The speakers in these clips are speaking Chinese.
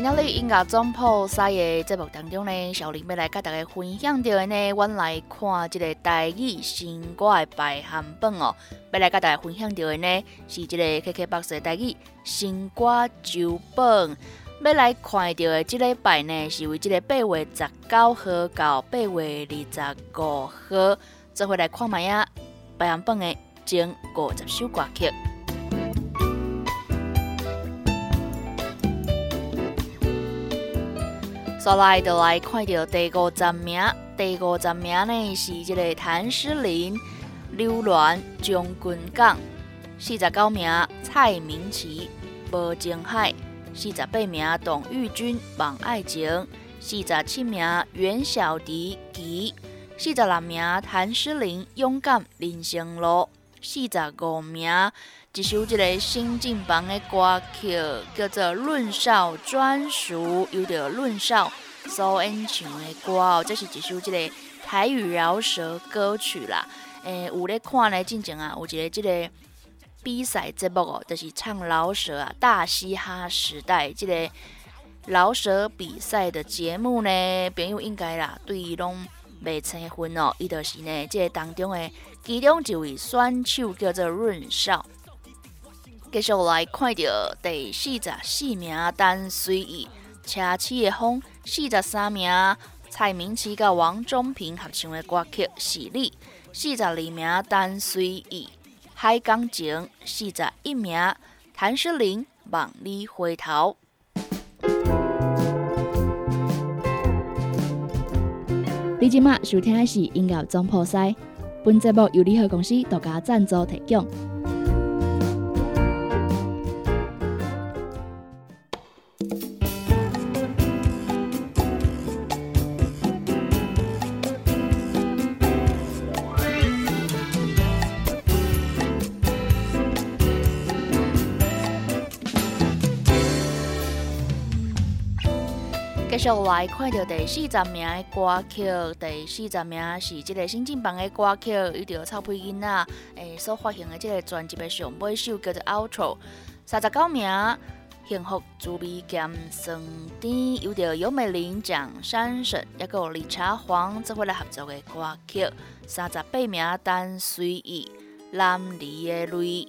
今仔日音乐总铺赛的节目当中呢，小林要来甲大家分享到的呢，阮来看即个台语新歌的排行榜哦。要来甲大家分享到的呢，是即个 KKBOX 的台语新歌周榜。要来看到的即礼拜呢，是为即个八月十九号到八月二十五号，做回来看卖啊排行榜的前五十首歌曲。所来就来看到第五十名，第五十名呢是这个谭诗琳《流岚将军港》，四十九名蔡明琪《无情海》，四十八名董玉君《王爱情》，四十七名袁小迪《奇》，四十六名谭诗琳《勇敢人生路》，四十五名一首即个新进榜的歌曲叫做《论少专属》，有着论少所演唱的歌哦，这是一首即个台语饶舌歌曲啦。诶，有咧看咧，进前啊，有一个即个比赛节目哦，就是唱饶舌啊，大嘻哈时代即个饶舌比赛的节目呢，朋友应该啦，对伊拢未青分哦，伊就是呢，即个当中的其中一位选手叫做润少。继续来看到第四十四名单随意车起的风，四十三名蔡明琪甲王中平合唱的歌曲《是你》，四十二名单随意海港情，四十一名谭诗琳望你回头。你即马收听的是音乐总破塞，本节目由联合公司独家赞助提供。继续来看到第四十名的歌曲，第四十名是即个新进榜的歌曲，伊着臭屁囡仔诶所发行的即个专辑的上尾首叫做 Outro。三十九名幸福滋味咸酸甜，有着尤美玲、蒋珊珊，抑个有李茶黄做伙来合作的歌曲。三十八名单随意蓝梨的泪。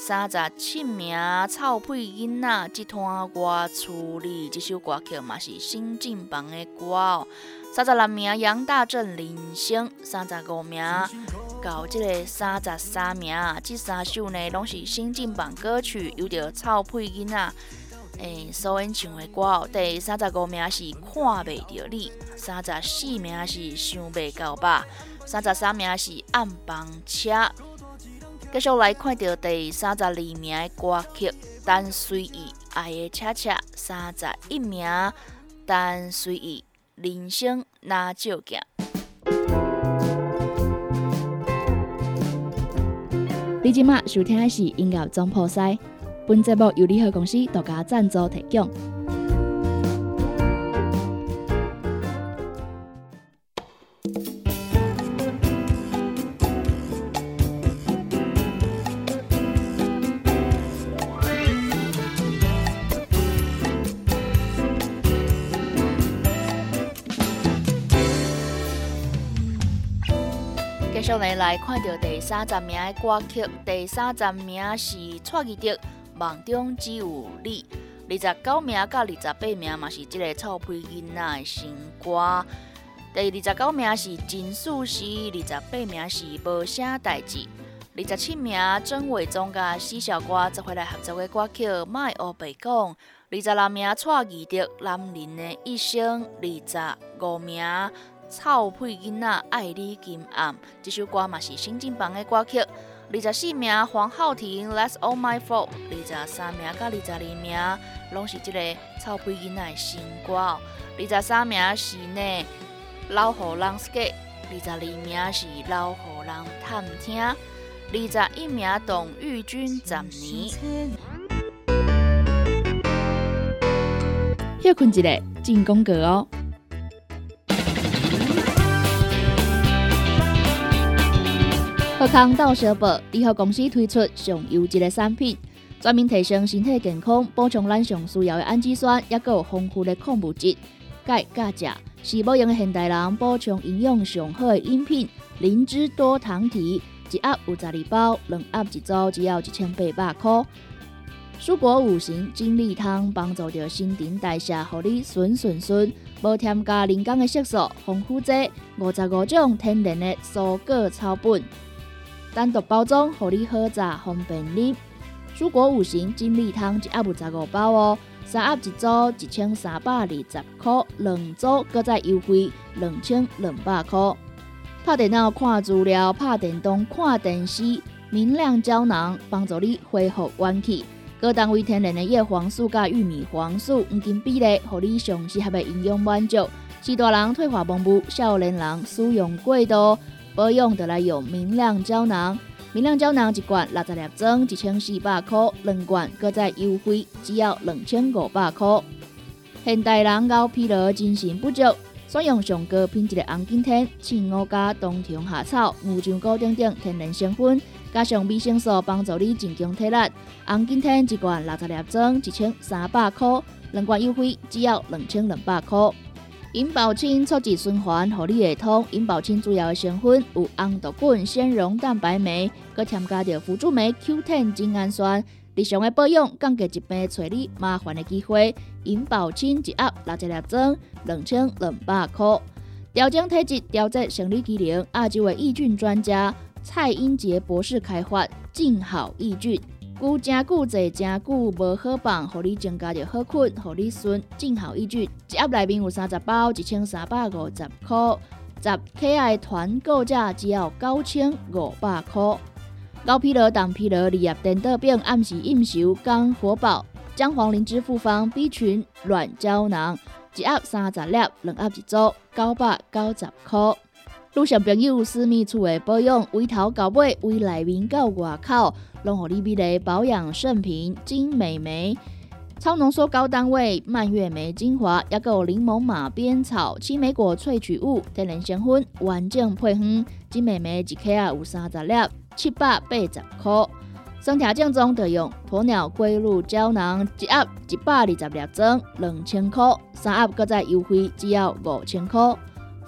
三十七名臭屁囡仔，即摊我处理这首歌曲嘛是新进榜的歌哦。三十六名杨大正铃声，三十五名到即个三十三名，这三首呢拢是新进榜歌曲，有着臭屁囡仔诶所演唱的歌哦。第三十五名是看袂着你，三十四名是想袂到吧，三十三名是暗房车。继续来看到第三十二名的歌曲《单随意爱的恰恰》，三十一名《单随意人生哪照镜》。你即马收听的是音乐总破塞，本节目由联合公司独家赞助提供。来看到第三十名的歌曲，第三十名是蔡依德《梦中只有你》，二十九名到二十八名嘛是即个臭屁囡仔的新歌。第二十九名是金素汐，二十八名是无啥代志，二十七名曾伟忠甲四小瓜则回来合作的歌曲《卖乌白讲》。二十六名蔡义德男人的一生。二十五名臭屁囡仔爱你金暗，这首歌嘛是新进榜的歌曲。二十四名黄浩庭《That's All My Fault》。二十三名到二十二名拢是这个臭屁囡仔的新歌。二十三名是呢老虎人世界。二十二名是老虎人探听。二十一名董玉君十年，休困一下进攻歌哦。贺康道小宝联合公司推出上优质的产品，专门提升身体健康，补充咱上需要的氨基酸，也有丰富的矿物质。钙、钾、钾是保养现代人补充营养上好的饮品，灵芝多糖体。一盒有十二包，两盒一组，只要一千八百块。蔬果五行精力汤帮助着新陈代谢，互你顺顺顺，无添加人工的色素，防腐剂五十五种天然的蔬果草本，单独包装，互你喝茶方便你。蔬果五行精力汤一盒有十五包哦，三盒一组一千三百二十块，两组搁再优惠两千两百块。拍电脑看资料，拍电动看电视，明亮胶囊帮助你恢复元气。高单位天然的叶黄素加玉米黄素黄金比例，互你上适合的营养满足。是大人退化蒙雾，少年人使用过度保养得来用明亮胶囊。明亮胶囊一罐六十粒装，一千四百块；两罐搁再优惠，只要两千五百块。现代人熬疲劳，精神不足。选用上高品质的红景天、青乌加冬虫夏草、牛樟菇等等天然成分，加上维生素，帮助你增强体力。红景天一罐六十粒装，一千三百块；两罐优惠，只要两千两百块。银保清促进循环，合你会通。银保清主要的成分有红豆根、纤溶蛋白酶，佮添加着辅助酶 Q10 精氨酸。日常的保养，降低疾病找你麻烦的机会。银保清一盒六十粒装，两千两百块。调整体质、调节生理机能，亚洲的益菌专家蔡英杰博士开发静好益菌，久真久坐真久无好放，互你增加着好困，互你顺。正好益菌一盒内面有三十包，一千三百五十块。十 K 团购价只要九千五百块。高疲劳、胆疲劳、二叶电豆饼、暗时应酬、肝活宝、姜黄灵芝复方、B 群软胶囊，一盒三十粒，两盒一组，九百九十块。女性朋友私密处的保养，从头到尾，从内面到外口，拢互你美丽保养圣品金美眉。超浓缩高单位蔓越莓精华，也有柠檬马鞭草、青梅果萃取物、天然香薰，完整配方。金美眉一克啊有三十粒，七百八十块。身体正宗就用鸵鸟龟鹿胶囊，一盒一百二十粒装，两千块。三盒搁再优惠，只要五千块。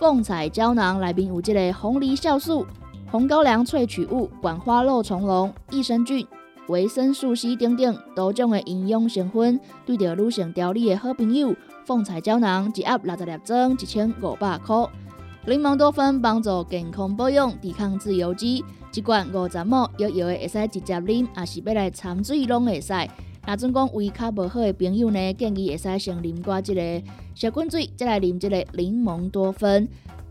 凤彩胶囊内面有这个红梨酵素、红高粱萃取物、管花肉虫龙、益生菌。维生素 C 等等多种的营养成分，对着女性调理的好朋友。凤彩胶囊一盒六十粒装，一千五百块。柠檬多酚帮助健康保养，抵抗自由基，一罐五十毫摇摇的会使直接啉，也是要来掺水拢会使。那阵讲胃口无好的朋友呢，建议会使先啉寡即个小滚水，再来啉即个柠檬多酚。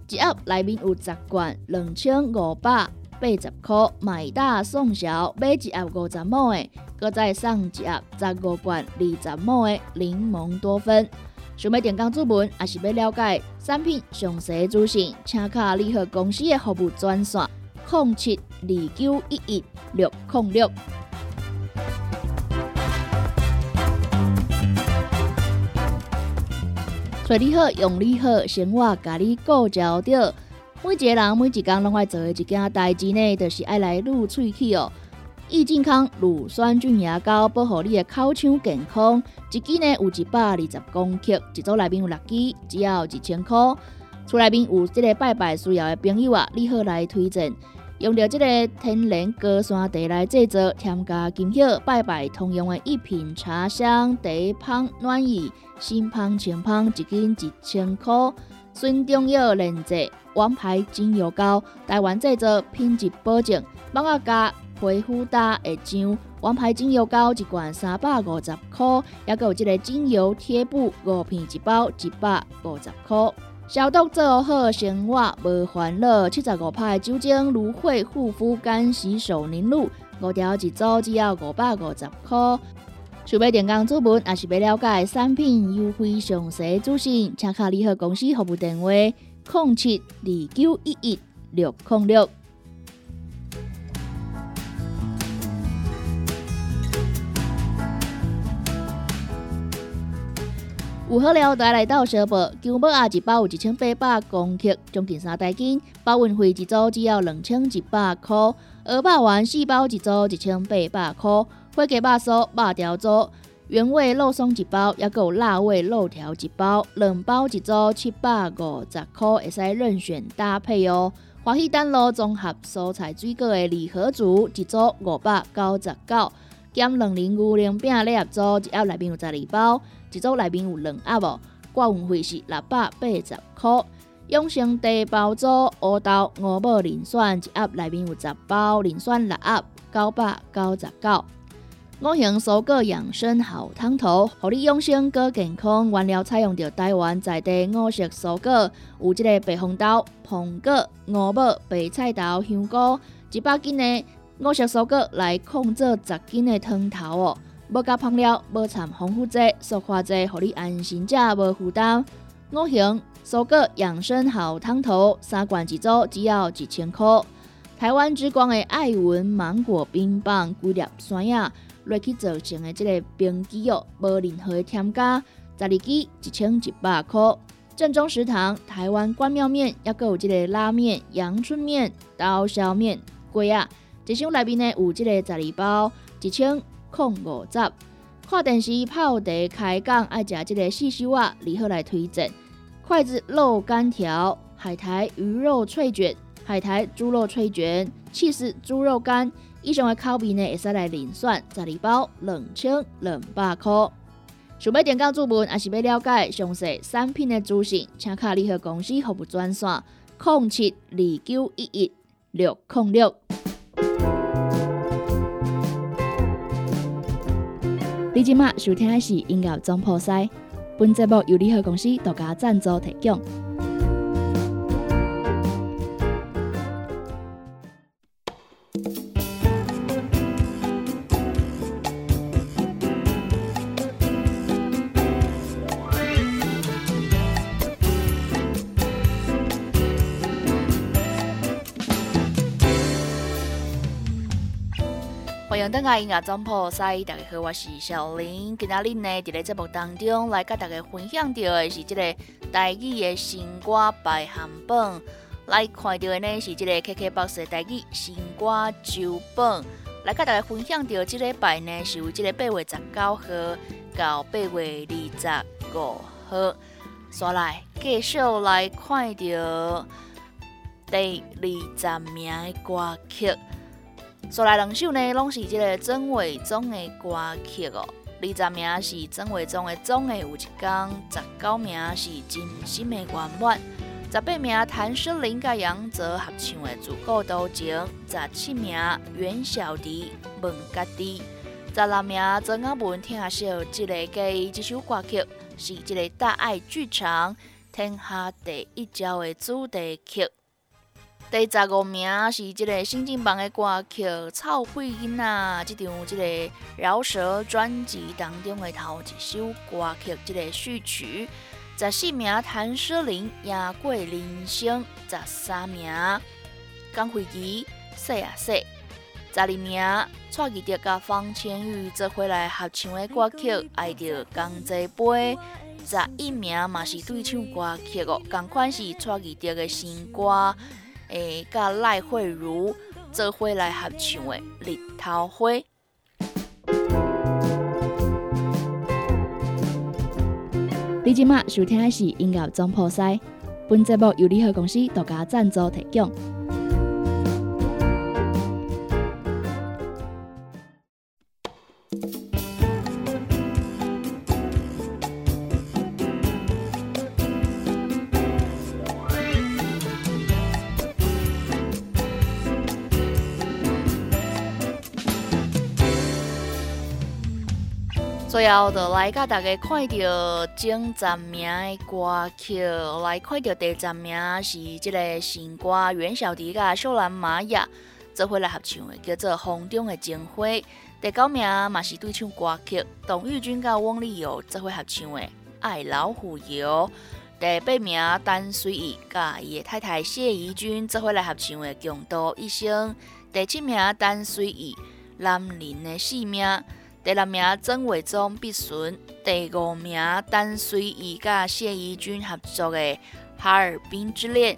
一盒内面有十罐，两千五百。八十块买大送小，买一盒五十毛的，搁再送一盒十五罐二十毛的柠檬多酚。想要点讲注文，还是要了解产品详细资讯，请卡联合公司的服务专线：零七二九一一六零六。找你好，用你好，生活甲你顾焦着。每一个人每一工拢爱做的一件代志呢，就是爱来撸喙齿哦。益健康乳酸菌牙膏保护你的口腔健康，一支呢有一百二十公克，一组内面有六支，只要一千块。厝内面有这个拜拜需要的朋友啊，你好来推荐。用着这个天然高山茶来制作，添加金叶拜拜通用的一品茶香茶香暖意，新香清香，一斤一千块。孙中药炼制王牌精油膏，台湾制作，品质保证。网啊加皮肤搭的酱，王牌精油膏一罐三百五十块，还有这个精油贴布五片一包，一百五十块。消毒做好，生活无烦恼。七十五派酒精芦荟护肤干洗手凝露，五条一组，只要五百五十块。想要电工主文，也是要了解产品优惠详细资讯，请卡联合公司服务电话：零七二九一一六零六。有好料带来到小宝，旧宝啊一包有一千八百公克，将近三袋斤，包运费一组只要两千一百块。鹅霸丸四包一组一千八百块。花鸡肉酥、肉条组、原味肉松一包，也有辣味肉条一包，两包一组七百五十块，会使任选搭配哦。欢喜丹路综合蔬菜水果的礼盒组，一组五百九十九，减两零牛奶饼礼盒组，一盒内面有十二包，一组内面有两盒哦。挂运费是六百八十块。永生茶包组乌豆五宝磷酸一盒内面有十包，磷酸六盒九百九十九。五行蔬果养生好汤头，让你养生更健康。原料采用着台湾在地五色蔬果，有即个白红豆、苹果、五宝、白菜头、香菇，一百斤的五色蔬果来控制十斤的汤头哦。无加烹料，无掺防腐剂、塑化剂，互你安心食无负担。五行蔬果养生好汤头，三罐一组，只要一千块。台湾之光的爱文芒果冰棒，几粒酸呀？落去做成的这个冰机哦，无任何添加，十二支一千一百块。正宗食堂台湾关庙面，也有这个拉面、阳春面、刀削面，贵啊！一箱内面呢有即个十二包，一千空五十。看电视泡茶开讲，爱食这个四修啊，如何来推荐？筷子肉干条、海苔鱼肉脆卷、海苔猪肉脆卷、气死猪肉干。以上的口味呢，会使来零算十二包两千两百块。想要点购注文，还是要了解详细产品的资讯，请卡联合公司服务专线：零七二九一一六零六。你即马收听的是音乐总破塞，本节目由联合公司独家赞助提供。迎登来音乐总铺西，大家好，我是小林。今仔日呢，伫咧节目当中来甲大家分享到的是即个台语的新歌排行榜。来看到的呢是即个 KKBOX 台语新歌周榜。来甲大家分享到即个排呢是为即个八月十九号到八月二十五号。刷来继续来看到第二十名的歌曲。所来两首呢，拢是即个曾伟忠的歌曲哦。二十名是曾伟忠的《总的有一天》，十九名是真心的圆满，十八名谭诗琳甲杨泽合唱的《自古多情》，十七名袁小迪《问家己》，十六名曾阿文听下即个给这首歌曲是即个大爱剧场天下第一招的主题曲。第十五名是即个新进榜的歌曲《臭屁囡仔》，这张即个饶舌专辑当中的头一首歌曲，即个序曲。十四名谭诗琳《夜过人生》，十三名江惠仪《说啊说》，十二名蔡依德甲方千玉做回来合唱的歌曲《爱着江济杯》，十一名嘛是对唱歌曲哦，同款是蔡依德的新歌。诶，甲赖慧茹做伙来合唱的《日头花》。你即马收听的是音乐总破塞，本节目由联合公司独家赞助提供。最后，就来甲大家看到前十名的歌曲，来看到第十名是即个新歌袁小迪甲秀兰玛雅做伙来合唱的，叫做《风中的情花》。第九名嘛是对唱歌曲，董玉君甲汪丽友做伙合唱的《爱老虎油》。第八名单随意甲伊的太太谢怡君做伙来合唱的《共度一生》。第七名单随意男人的性命。第六名曾伟忠必顺，第五名单随怡甲谢依君合作的《哈尔滨之恋》，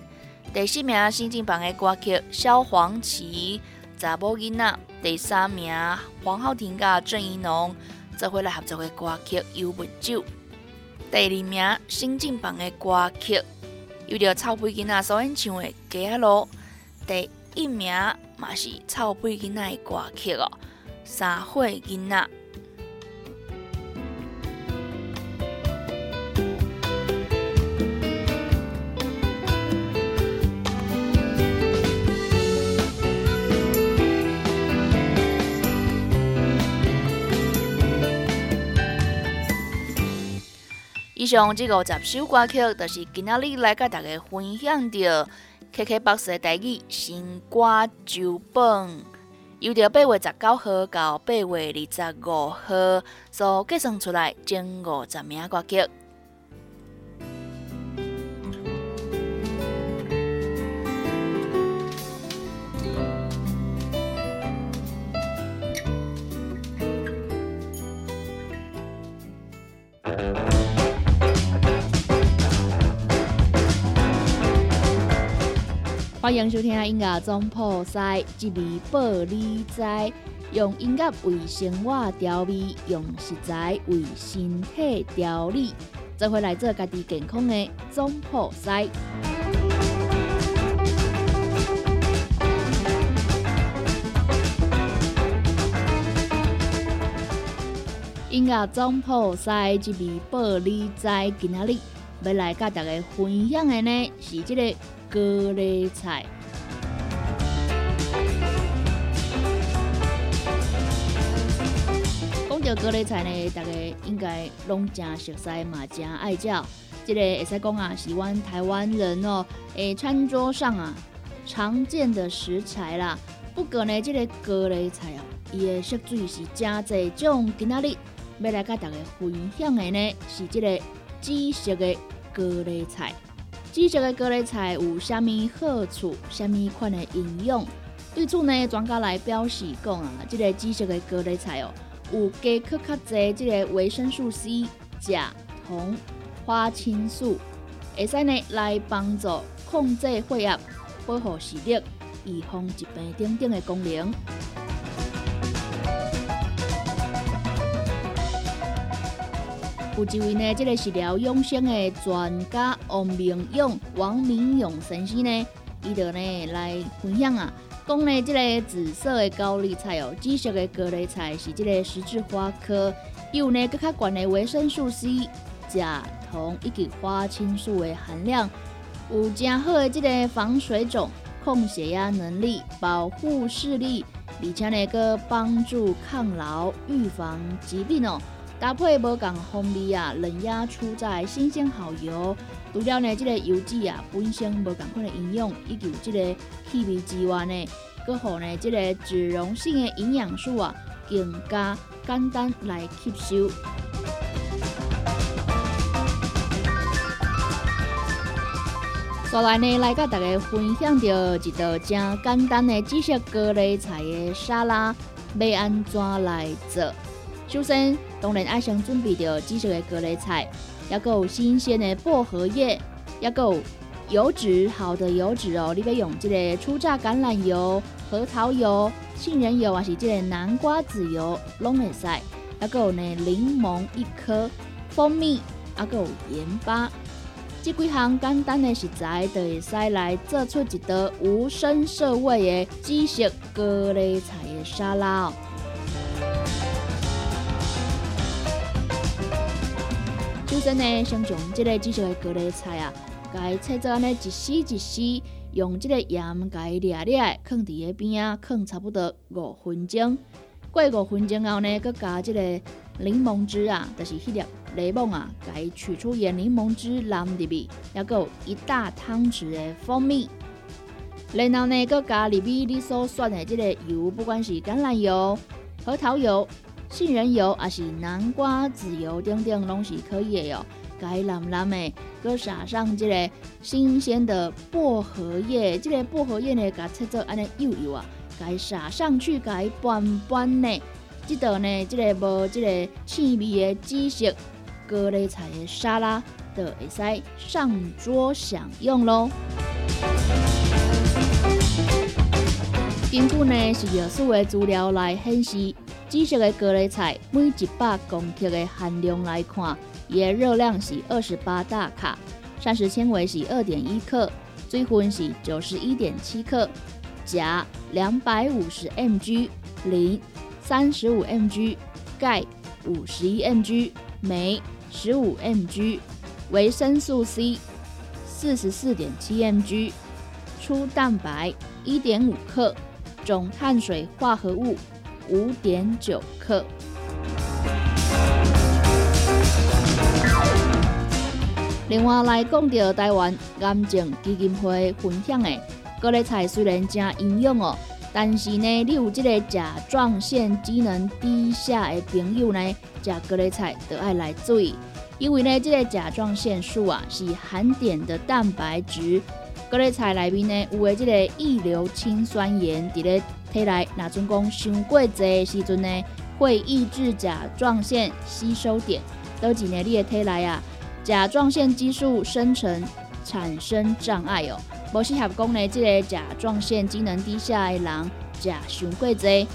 第四名新进榜的歌曲《萧煌奇查某囡仔》，第三名黄浩庭甲郑怡农做伙来合作的歌曲《幽文酒》，第二名新进榜的歌曲由着臭屁囡仔所演唱的《街路》，第一名嘛是臭屁囡仔的歌曲哦。三岁囡仔。以上这五十首歌曲，就是今仔日来甲大家分享的 KKBOX 的台语新歌周榜。由着八月十九号到八月二十五号所计算出来前五十名歌曲。欢迎收听音乐总破塞，一味报你知，用音乐为生活调味，用食材为身体调理，做回来做家己健康的总破塞。音乐总破塞，一味报你知，今仔日要来甲大家分享的呢是这个。高丽菜，讲到高丽菜呢，大家应该拢真熟悉嘛，真爱食。这个会使讲啊，是阮台湾人哦，诶，餐桌上啊常见的食材啦。不过呢，这个高丽菜哦，伊的色水是真济种。今仔日要来甲大家分享的呢，是这个紫色的高丽菜。紫色的高丽菜有虾米好处？虾米款的营养？对此呢，专家来表示讲啊，这个紫色的高丽菜哦，有加可较侪这个维生素 C、钾、铜、花青素，会使呢来帮助控制血压、保护视力、预防疾病等等的功能。有一位呢，这个是疗养生的专家王明勇、王明勇先生呢，伊就呢来分享啊，讲呢，这个紫色的高丽菜哦，紫色的高丽菜是这个十字花科，有呢更较高的维生素 C、钾、铜以及花青素的含量，有真好的这个防水肿、控血压能力、保护视力，而且呢，个帮助抗老、预防疾病哦。搭配无共风味啊，冷压出在新鲜好油，除了呢，这个油脂啊本身无共款的营养，以及这个气味之外呢，佮好呢，这个脂溶性的营养素啊更加简单来吸收。再来呢，来甲大家分享到一道真简单的紫色高丽菜的沙拉，要安怎来做？首先，当然爱先准备着紫色的各类菜，也有新鲜的薄荷叶，也有油脂好的油脂哦。你要用这个初榨橄榄油、核桃油、杏仁油，还是这个南瓜籽油，拢会使。也有呢柠檬一颗、蜂蜜，也有盐巴。这几项简单的食材，就会使来做出一道无声涩味的紫色高丽菜的沙拉。先呢，先从这个紫色的高丽菜啊，该切做安尼一丝一丝，用这个盐该掠掠，放伫个边啊，放差不多五分钟。过五分钟后呢，佮加这个柠檬汁啊，就是迄粒柠檬啊，该取出盐柠檬汁淋入去，还有一大汤匙的蜂蜜。然后呢，搁加入去你所选的这个油，不管是橄榄油、核桃油、杏仁油，还是南瓜籽油等等，拢是可以的哦。该淋淋的，搁撒上这个新鲜的薄荷叶，这个薄荷叶呢，甲切做安尼幼幼啊，该撒上去，该拌拌呢。这道呢，这个无这个气味的紫色高丽菜的沙拉，就会使上桌享用咯。根据呢是药素的资料来显示，紫色的高丽菜每一百公克的含量来看，伊的热量是二十八大卡，膳食纤维是二点一克，水分是九十一点七克，钾两百五十 mg，磷三十五 mg，钙五十一 mg，镁十五 mg，维生素 C 四十四点七 mg，粗蛋白一点五克。总碳水化合物五点九克。另外来讲到台湾癌症基金会分享的各类菜，虽然真营养哦，但是呢，你有这个甲状腺机能低下的朋友呢，食各类菜都爱来注意，因为呢，这个甲状腺素啊是含碘的蛋白质。各类菜内面呢，有的这个异硫氰酸盐伫咧体内，若阵讲伤过济时阵呢，会抑制甲状腺吸收点，导致呢你的体内啊甲状腺激素生成产生障碍哦。无适合讲呢，即个甲状腺机能低下的人食伤过济，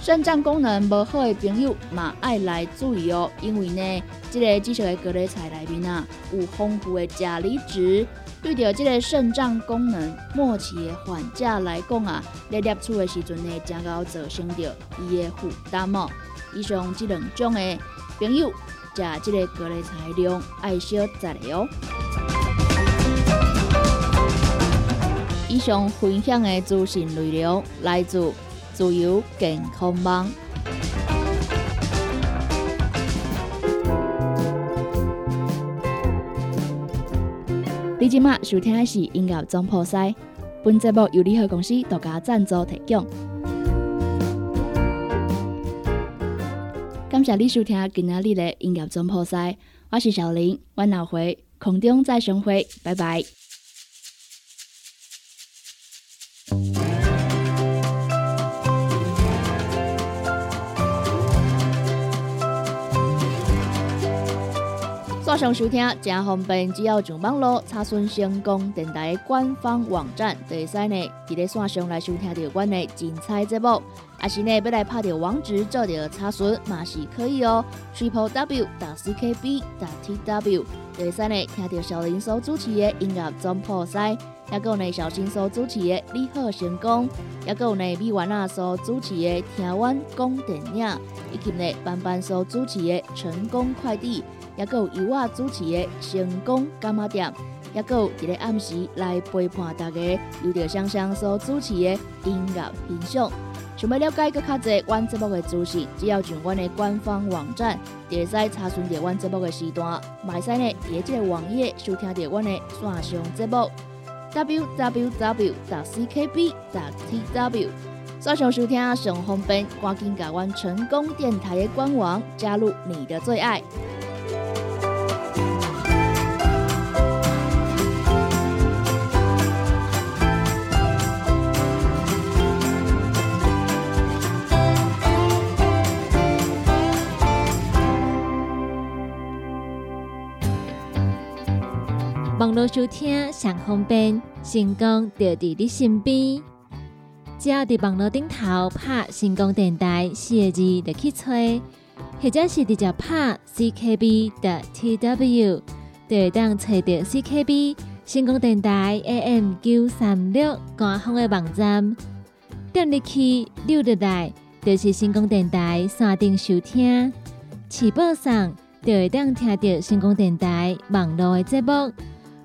肾脏功能无好的朋友嘛爱来注意哦，因为呢，即个紫色的高丽菜里面啊有丰富的钾离子。对着这个肾脏功能末期的患者来讲啊，在摄取的时阵呢，将够造成着伊的负担哦。以上这两种的朋友，食这个高丽菜量爱少在的哦。以上分享的资讯内容来自自由健康网。今麦收听的是音乐总破塞，本节目由联合公司独家赞助提供。感谢你收听今仔日的音乐总破塞，我是小林，我脑回空中再相会，拜拜。上收听真方便，只要上网络查询成功电台官方网站，就会使呢伫咧线上来收听到阮的精彩节目。也是呢要来拍条网址做条查询嘛是可以哦。triple w 打 c k b 打 t w 就会使呢听到小林所主持的音乐总破塞，也有呢小新所主持的你好成功，也有呢米丸啊所主持的听阮讲电影，以及呢班班所主持的成功快递。也有由我主持的成功干妈店，也有伫个暗时来陪伴大家，由着香香所主持的音乐欣赏。想要了解更较侪阮节目的资讯，只要上阮的官方网站，就会使查询着阮节目的时段。买使呢，伫即个网页收听着阮的线上节目：www. ckb. tw。线上收听上方便，赶紧加阮成功电台的官网，加入你的最爱。络收听上方便，成功就伫你身边。只要伫网络顶头拍“成功电台”四个字，就去吹，或者是直接拍 “ckb” 的 tw，就会当找到 CKB 成功电台 AM 九三六官方的网站。点入去溜入来，就是成功电台山顶收听，起播上就会当听到成功电台网络的节目。